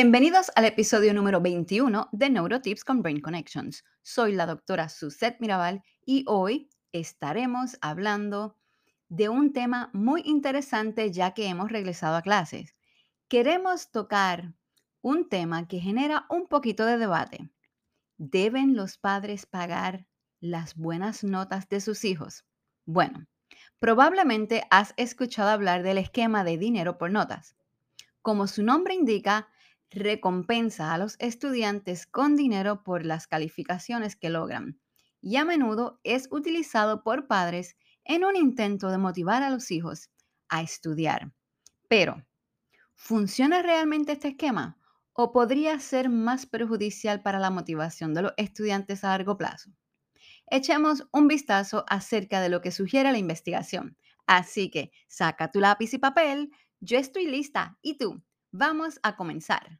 Bienvenidos al episodio número 21 de Neurotips con Brain Connections. Soy la doctora Suzette Mirabal y hoy estaremos hablando de un tema muy interesante ya que hemos regresado a clases. Queremos tocar un tema que genera un poquito de debate. ¿Deben los padres pagar las buenas notas de sus hijos? Bueno, probablemente has escuchado hablar del esquema de dinero por notas. Como su nombre indica, recompensa a los estudiantes con dinero por las calificaciones que logran y a menudo es utilizado por padres en un intento de motivar a los hijos a estudiar. Pero, ¿funciona realmente este esquema o podría ser más perjudicial para la motivación de los estudiantes a largo plazo? Echemos un vistazo acerca de lo que sugiere la investigación. Así que saca tu lápiz y papel, yo estoy lista. ¿Y tú? Vamos a comenzar.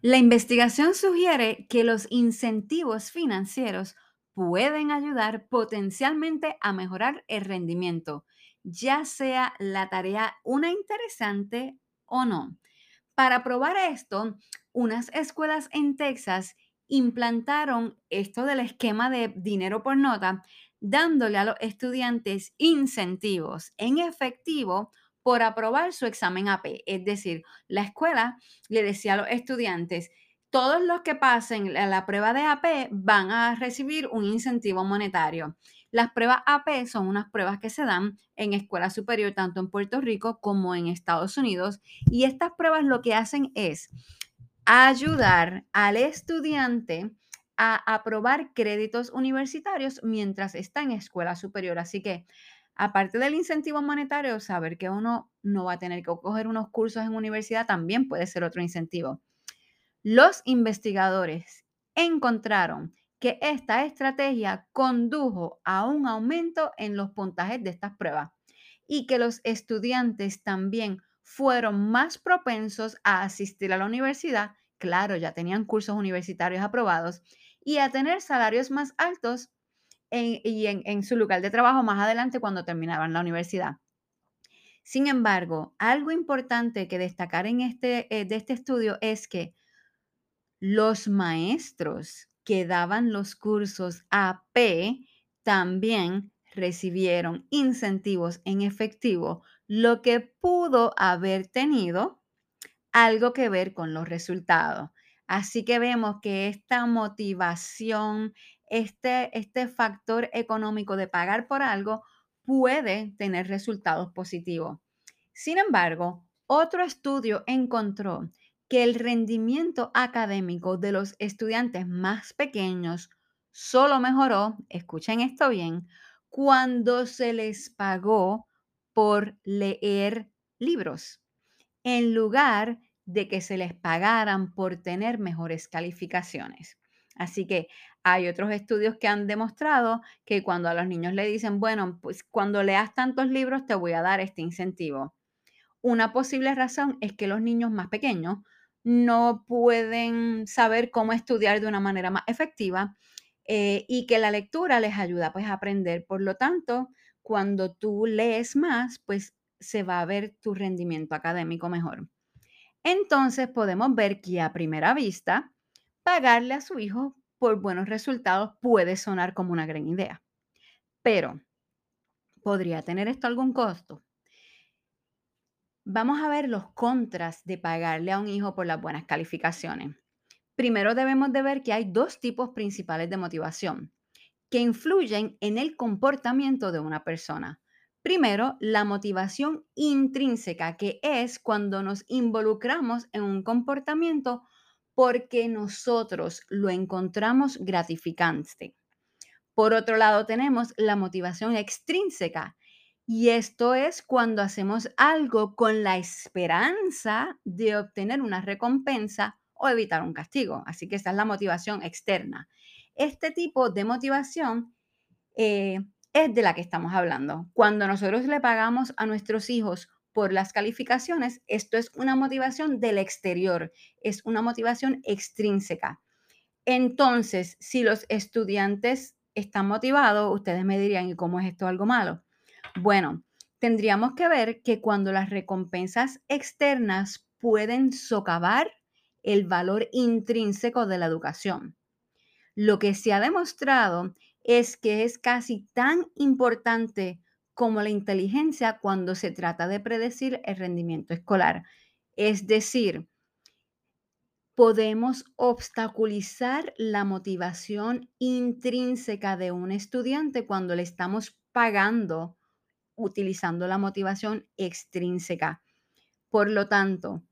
La investigación sugiere que los incentivos financieros pueden ayudar potencialmente a mejorar el rendimiento, ya sea la tarea una interesante o no. Para probar esto, unas escuelas en Texas implantaron esto del esquema de dinero por nota, dándole a los estudiantes incentivos en efectivo por aprobar su examen AP. Es decir, la escuela le decía a los estudiantes, todos los que pasen la prueba de AP van a recibir un incentivo monetario. Las pruebas AP son unas pruebas que se dan en escuela superior, tanto en Puerto Rico como en Estados Unidos. Y estas pruebas lo que hacen es ayudar al estudiante a aprobar créditos universitarios mientras está en escuela superior. Así que, aparte del incentivo monetario, saber que uno no va a tener que coger unos cursos en universidad también puede ser otro incentivo. Los investigadores encontraron que esta estrategia condujo a un aumento en los puntajes de estas pruebas y que los estudiantes también fueron más propensos a asistir a la universidad, claro, ya tenían cursos universitarios aprobados, y a tener salarios más altos en, y en, su lugar de trabajo más adelante cuando terminaban la universidad. Sin embargo, algo importante que destacar en este, eh, de este estudio es que los maestros que daban los cursos AP también recibieron incentivos en efectivo, lo que pudo haber tenido algo que ver con los resultados. Así que vemos que esta motivación, este, este factor económico de pagar por algo puede tener resultados positivos. Sin embargo, otro estudio encontró que el rendimiento académico de los estudiantes más pequeños solo mejoró, escuchen esto bien, cuando se les pagó por leer libros, en lugar de que se les pagaran por tener mejores calificaciones. Así que hay otros estudios que han demostrado que cuando a los niños le dicen, bueno, pues cuando leas tantos libros te voy a dar este incentivo. Una posible razón es que los niños más pequeños no pueden saber cómo estudiar de una manera más efectiva eh, y que la lectura les ayuda pues a aprender. Por lo tanto, cuando tú lees más, pues se va a ver tu rendimiento académico mejor. Entonces podemos ver que a primera vista, pagarle a su hijo por buenos resultados puede sonar como una gran idea. Pero, ¿podría tener esto algún costo? Vamos a ver los contras de pagarle a un hijo por las buenas calificaciones. Primero debemos de ver que hay dos tipos principales de motivación que influyen en el comportamiento de una persona. Primero, la motivación intrínseca, que es cuando nos involucramos en un comportamiento porque nosotros lo encontramos gratificante. Por otro lado, tenemos la motivación extrínseca, y esto es cuando hacemos algo con la esperanza de obtener una recompensa o evitar un castigo. Así que esa es la motivación externa. Este tipo de motivación eh, es de la que estamos hablando. Cuando nosotros le pagamos a nuestros hijos por las calificaciones, esto es una motivación del exterior, es una motivación extrínseca. Entonces, si los estudiantes están motivados, ustedes me dirían, ¿y cómo es esto algo malo? Bueno, tendríamos que ver que cuando las recompensas externas pueden socavar el valor intrínseco de la educación. Lo que se ha demostrado es que es casi tan importante como la inteligencia cuando se trata de predecir el rendimiento escolar. Es decir, podemos obstaculizar la motivación intrínseca de un estudiante cuando le estamos pagando utilizando la motivación extrínseca. Por lo tanto,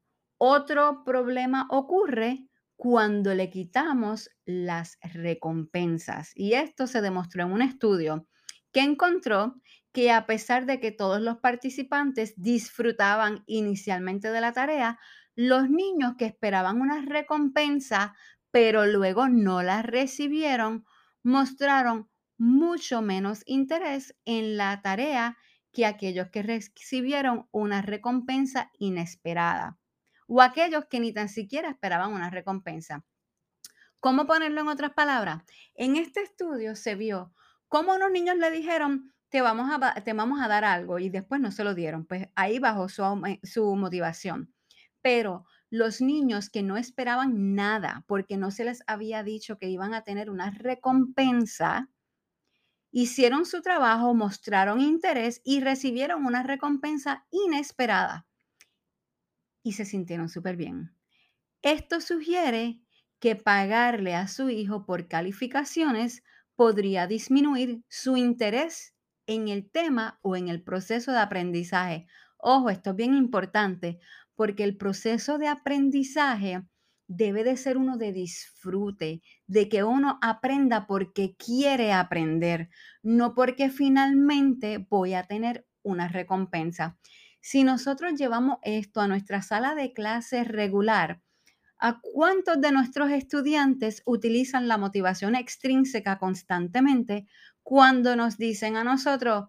otro problema ocurre cuando le quitamos las recompensas. Y esto se demostró en un estudio que encontró que a pesar de que todos los participantes disfrutaban inicialmente de la tarea, los niños que esperaban una recompensa, pero luego no la recibieron, mostraron mucho menos interés en la tarea que aquellos que recibieron una recompensa inesperada o aquellos que ni tan siquiera esperaban una recompensa. ¿Cómo ponerlo en otras palabras? En este estudio se vio cómo unos niños le dijeron, te vamos a, te vamos a dar algo y después no se lo dieron. Pues ahí bajó su, su motivación. Pero los niños que no esperaban nada porque no se les había dicho que iban a tener una recompensa, hicieron su trabajo, mostraron interés y recibieron una recompensa inesperada y se sintieron súper bien. Esto sugiere que pagarle a su hijo por calificaciones podría disminuir su interés en el tema o en el proceso de aprendizaje. Ojo, esto es bien importante porque el proceso de aprendizaje debe de ser uno de disfrute, de que uno aprenda porque quiere aprender, no porque finalmente voy a tener una recompensa. Si nosotros llevamos esto a nuestra sala de clases regular, ¿a cuántos de nuestros estudiantes utilizan la motivación extrínseca constantemente cuando nos dicen a nosotros,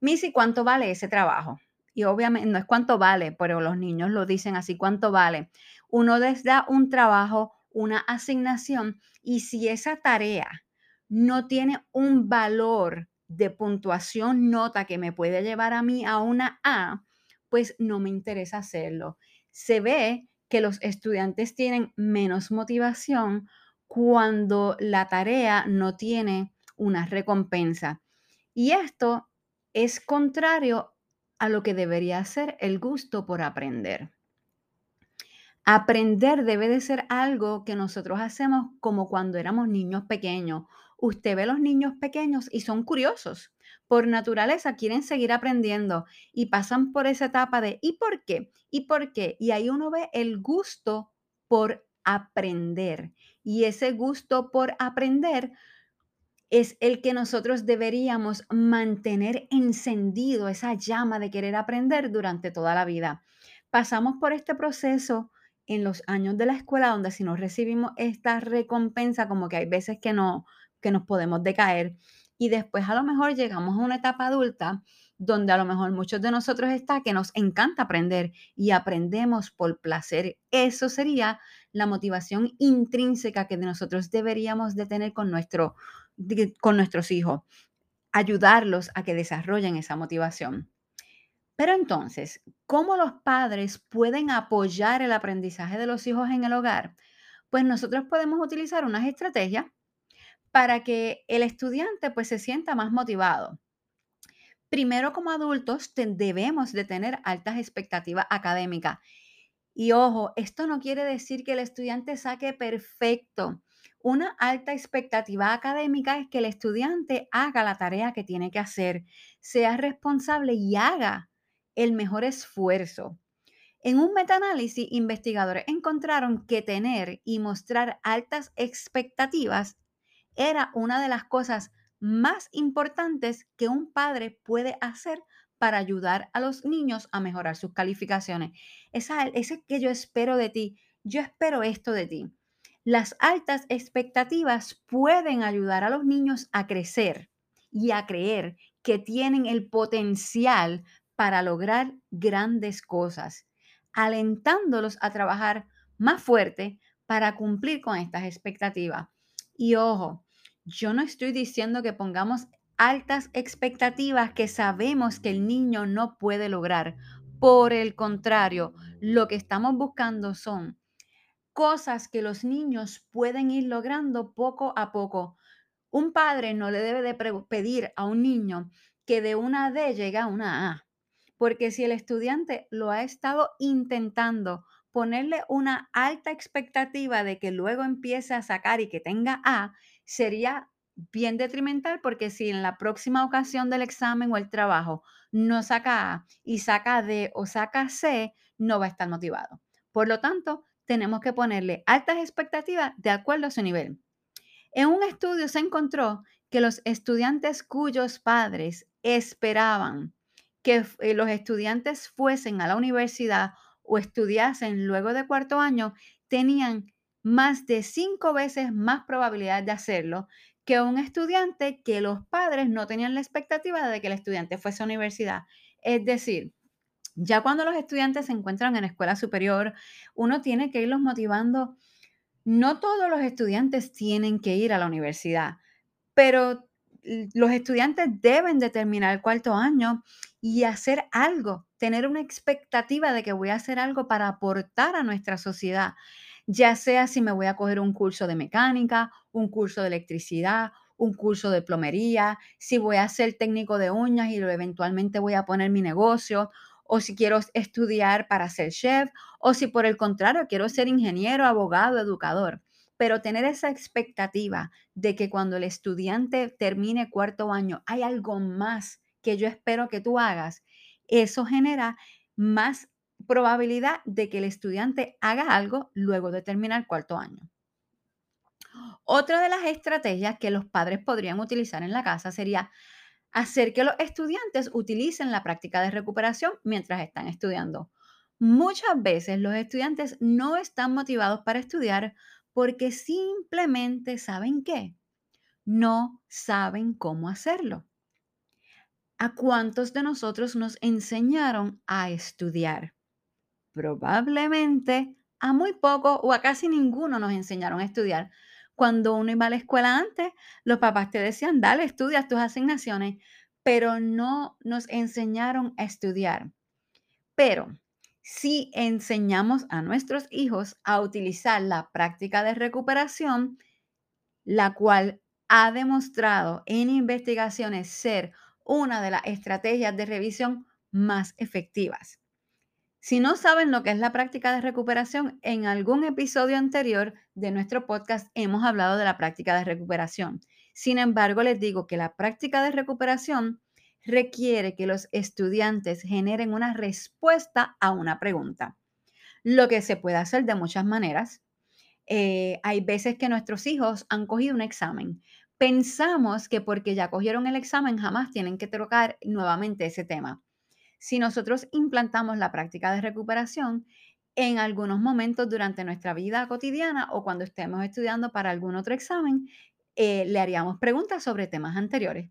Missy, ¿cuánto vale ese trabajo? Y obviamente no es cuánto vale, pero los niños lo dicen así, ¿cuánto vale? Uno les da un trabajo, una asignación, y si esa tarea no tiene un valor de puntuación, nota que me puede llevar a mí a una A, pues no me interesa hacerlo. Se ve que los estudiantes tienen menos motivación cuando la tarea no tiene una recompensa. Y esto es contrario a lo que debería ser el gusto por aprender. Aprender debe de ser algo que nosotros hacemos como cuando éramos niños pequeños. Usted ve los niños pequeños y son curiosos. Por naturaleza quieren seguir aprendiendo y pasan por esa etapa de ¿y por qué? ¿Y por qué? Y ahí uno ve el gusto por aprender. Y ese gusto por aprender es el que nosotros deberíamos mantener encendido, esa llama de querer aprender durante toda la vida. Pasamos por este proceso en los años de la escuela donde si no recibimos esta recompensa, como que hay veces que no, que nos podemos decaer. Y después a lo mejor llegamos a una etapa adulta donde a lo mejor muchos de nosotros está que nos encanta aprender y aprendemos por placer. Eso sería la motivación intrínseca que nosotros deberíamos de tener con nuestro con nuestros hijos, ayudarlos a que desarrollen esa motivación. Pero entonces, ¿cómo los padres pueden apoyar el aprendizaje de los hijos en el hogar? Pues nosotros podemos utilizar unas estrategias para que el estudiante pues se sienta más motivado. Primero, como adultos, debemos de tener altas expectativas académicas. Y ojo, esto no quiere decir que el estudiante saque perfecto. Una alta expectativa académica es que el estudiante haga la tarea que tiene que hacer, sea responsable y haga el mejor esfuerzo. En un metaanálisis, investigadores encontraron que tener y mostrar altas expectativas era una de las cosas más importantes que un padre puede hacer para ayudar a los niños a mejorar sus calificaciones. Esa, ese que yo espero de ti, yo espero esto de ti. Las altas expectativas pueden ayudar a los niños a crecer y a creer que tienen el potencial para lograr grandes cosas, alentándolos a trabajar más fuerte para cumplir con estas expectativas. Y ojo, yo no estoy diciendo que pongamos altas expectativas que sabemos que el niño no puede lograr. Por el contrario, lo que estamos buscando son cosas que los niños pueden ir logrando poco a poco. Un padre no le debe de pedir a un niño que de una D llegue a una A, porque si el estudiante lo ha estado intentando, ponerle una alta expectativa de que luego empiece a sacar y que tenga A, sería bien detrimental porque si en la próxima ocasión del examen o el trabajo no saca A y saca D o saca C, no va a estar motivado. Por lo tanto, tenemos que ponerle altas expectativas de acuerdo a su nivel. En un estudio se encontró que los estudiantes cuyos padres esperaban que eh, los estudiantes fuesen a la universidad o estudiasen luego de cuarto año tenían más de cinco veces más probabilidad de hacerlo que un estudiante que los padres no tenían la expectativa de que el estudiante fuese a universidad. Es decir, ya cuando los estudiantes se encuentran en escuela superior, uno tiene que irlos motivando. No todos los estudiantes tienen que ir a la universidad, pero los estudiantes deben de terminar el cuarto año y hacer algo, tener una expectativa de que voy a hacer algo para aportar a nuestra sociedad, ya sea si me voy a coger un curso de mecánica, un curso de electricidad, un curso de plomería, si voy a ser técnico de uñas y eventualmente voy a poner mi negocio, o si quiero estudiar para ser chef, o si por el contrario quiero ser ingeniero, abogado, educador. Pero tener esa expectativa de que cuando el estudiante termine cuarto año hay algo más que yo espero que tú hagas, eso genera más probabilidad de que el estudiante haga algo luego de terminar cuarto año. Otra de las estrategias que los padres podrían utilizar en la casa sería hacer que los estudiantes utilicen la práctica de recuperación mientras están estudiando. Muchas veces los estudiantes no están motivados para estudiar porque simplemente saben qué, no saben cómo hacerlo. ¿A cuántos de nosotros nos enseñaron a estudiar? Probablemente a muy poco o a casi ninguno nos enseñaron a estudiar. Cuando uno iba a la escuela antes, los papás te decían, dale, estudia tus asignaciones, pero no nos enseñaron a estudiar. Pero si enseñamos a nuestros hijos a utilizar la práctica de recuperación, la cual ha demostrado en investigaciones ser una de las estrategias de revisión más efectivas. Si no saben lo que es la práctica de recuperación, en algún episodio anterior de nuestro podcast hemos hablado de la práctica de recuperación. Sin embargo, les digo que la práctica de recuperación requiere que los estudiantes generen una respuesta a una pregunta, lo que se puede hacer de muchas maneras. Eh, hay veces que nuestros hijos han cogido un examen, pensamos que porque ya cogieron el examen jamás tienen que tocar nuevamente ese tema. Si nosotros implantamos la práctica de recuperación en algunos momentos durante nuestra vida cotidiana o cuando estemos estudiando para algún otro examen, eh, le haríamos preguntas sobre temas anteriores.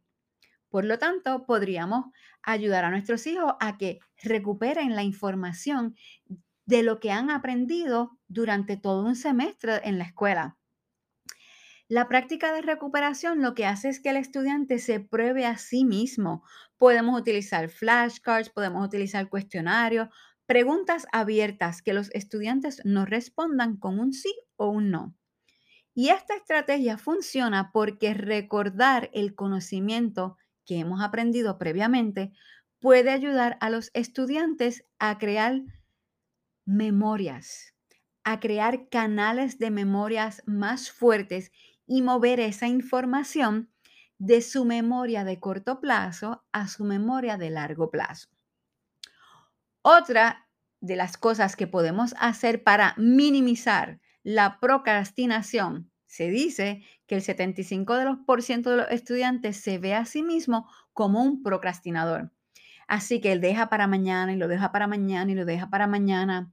Por lo tanto, podríamos ayudar a nuestros hijos a que recuperen la información de lo que han aprendido durante todo un semestre en la escuela. La práctica de recuperación lo que hace es que el estudiante se pruebe a sí mismo. Podemos utilizar flashcards, podemos utilizar cuestionarios, preguntas abiertas que los estudiantes nos respondan con un sí o un no. Y esta estrategia funciona porque recordar el conocimiento que hemos aprendido previamente puede ayudar a los estudiantes a crear memorias, a crear canales de memorias más fuertes y mover esa información de su memoria de corto plazo a su memoria de largo plazo. Otra de las cosas que podemos hacer para minimizar la procrastinación, se dice que el 75% de los, estudiantes se ve a sí mismo como un procrastinador. Así que él deja para mañana y lo deja para mañana y lo deja para mañana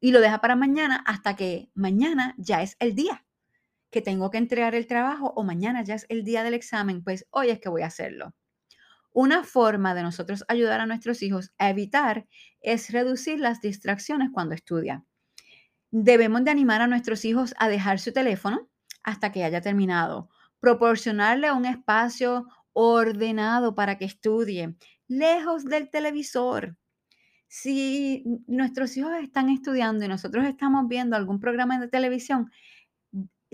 y lo deja para mañana hasta que mañana ya es el día que tengo que entregar el trabajo o mañana ya es el día del examen, pues hoy es que voy a hacerlo. Una forma de nosotros ayudar a nuestros hijos a evitar es reducir las distracciones cuando estudia. Debemos de animar a nuestros hijos a dejar su teléfono hasta que haya terminado, proporcionarle un espacio ordenado para que estudie, lejos del televisor. Si nuestros hijos están estudiando y nosotros estamos viendo algún programa de televisión,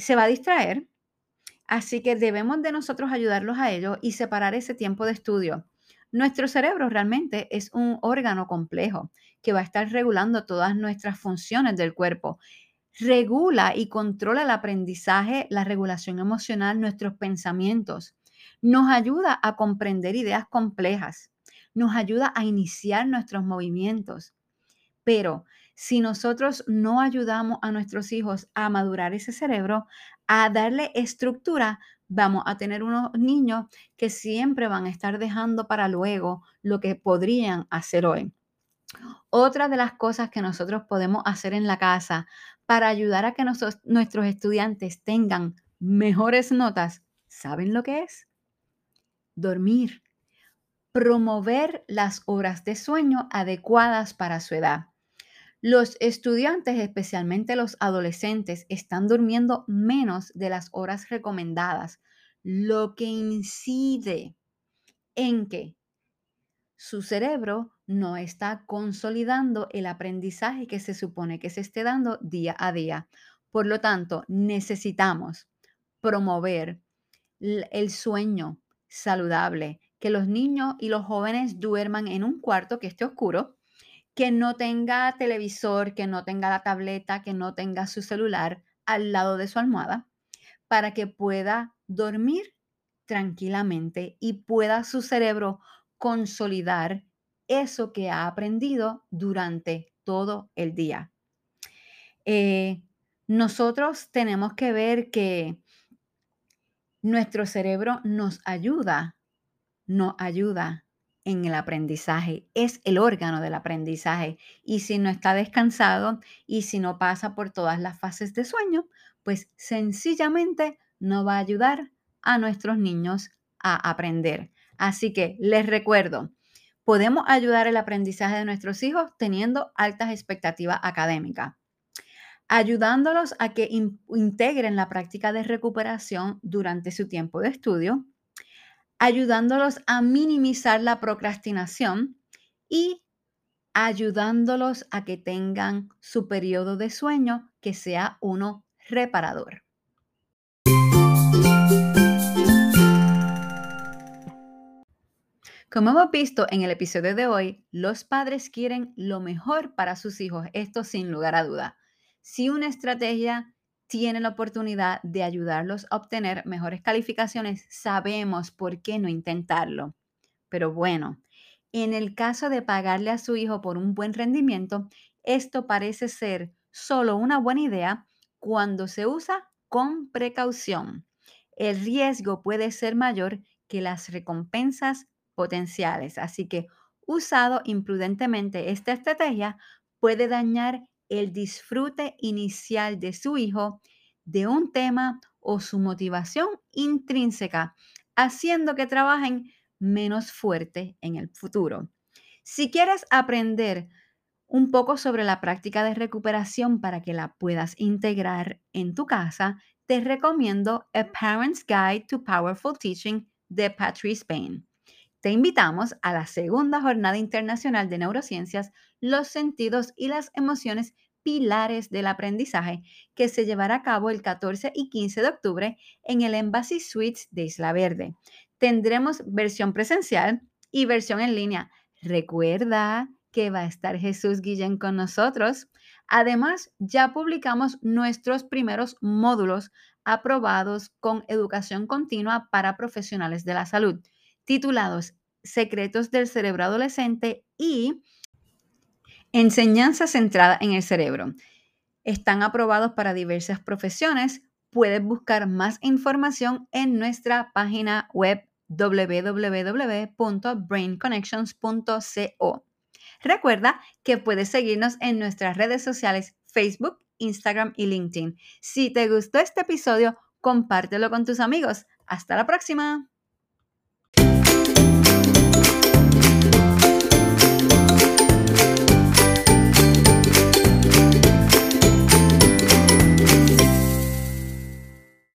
se va a distraer. Así que debemos de nosotros ayudarlos a ellos y separar ese tiempo de estudio. Nuestro cerebro realmente es un órgano complejo que va a estar regulando todas nuestras funciones del cuerpo. Regula y controla el aprendizaje, la regulación emocional, nuestros pensamientos. Nos ayuda a comprender ideas complejas. Nos ayuda a iniciar nuestros movimientos. Pero si nosotros no ayudamos a nuestros hijos a madurar ese cerebro, a darle estructura, vamos a tener unos niños que siempre van a estar dejando para luego lo que podrían hacer hoy. Otra de las cosas que nosotros podemos hacer en la casa para ayudar a que nuestros estudiantes tengan mejores notas, ¿saben lo que es? Dormir. Promover las horas de sueño adecuadas para su edad. Los estudiantes, especialmente los adolescentes, están durmiendo menos de las horas recomendadas, lo que incide en que su cerebro no está consolidando el aprendizaje que se supone que se esté dando día a día. Por lo tanto, necesitamos promover el sueño saludable, que los niños y los jóvenes duerman en un cuarto que esté oscuro, que no tenga televisor, que no tenga la tableta, que no tenga su celular al lado de su almohada, para que pueda dormir tranquilamente y pueda su cerebro consolidar eso que ha aprendido durante todo el día. Eh, nosotros tenemos que ver que nuestro cerebro nos ayuda, nos ayuda en el aprendizaje, es el órgano del aprendizaje. Y si no está descansado y si no pasa por todas las fases de sueño, pues sencillamente no va a ayudar a nuestros niños a aprender. Así que les recuerdo, podemos ayudar el aprendizaje de nuestros hijos teniendo altas expectativas académicas, ayudándolos a que integren la práctica de recuperación durante su tiempo de estudio, ayudándolos a minimizar la procrastinación y ayudándolos a que tengan su periodo de sueño que sea uno reparador. Como hemos visto en el episodio de hoy, los padres quieren lo mejor para sus hijos, esto sin lugar a duda. Si una estrategia tiene la oportunidad de ayudarlos a obtener mejores calificaciones, sabemos por qué no intentarlo. Pero bueno, en el caso de pagarle a su hijo por un buen rendimiento, esto parece ser solo una buena idea cuando se usa con precaución. El riesgo puede ser mayor que las recompensas potenciales. Así que usado imprudentemente esta estrategia puede dañar el disfrute inicial de su hijo de un tema o su motivación intrínseca, haciendo que trabajen menos fuerte en el futuro. Si quieres aprender un poco sobre la práctica de recuperación para que la puedas integrar en tu casa, te recomiendo A Parent's Guide to Powerful Teaching de Patrice Payne. Te invitamos a la segunda Jornada Internacional de Neurociencias, los sentidos y las emociones pilares del aprendizaje que se llevará a cabo el 14 y 15 de octubre en el Embassy Suites de Isla Verde. Tendremos versión presencial y versión en línea. Recuerda que va a estar Jesús Guillén con nosotros. Además, ya publicamos nuestros primeros módulos aprobados con educación continua para profesionales de la salud, titulados Secretos del Cerebro Adolescente y Enseñanza centrada en el cerebro. Están aprobados para diversas profesiones. Puedes buscar más información en nuestra página web www.brainconnections.co. Recuerda que puedes seguirnos en nuestras redes sociales Facebook, Instagram y LinkedIn. Si te gustó este episodio, compártelo con tus amigos. Hasta la próxima.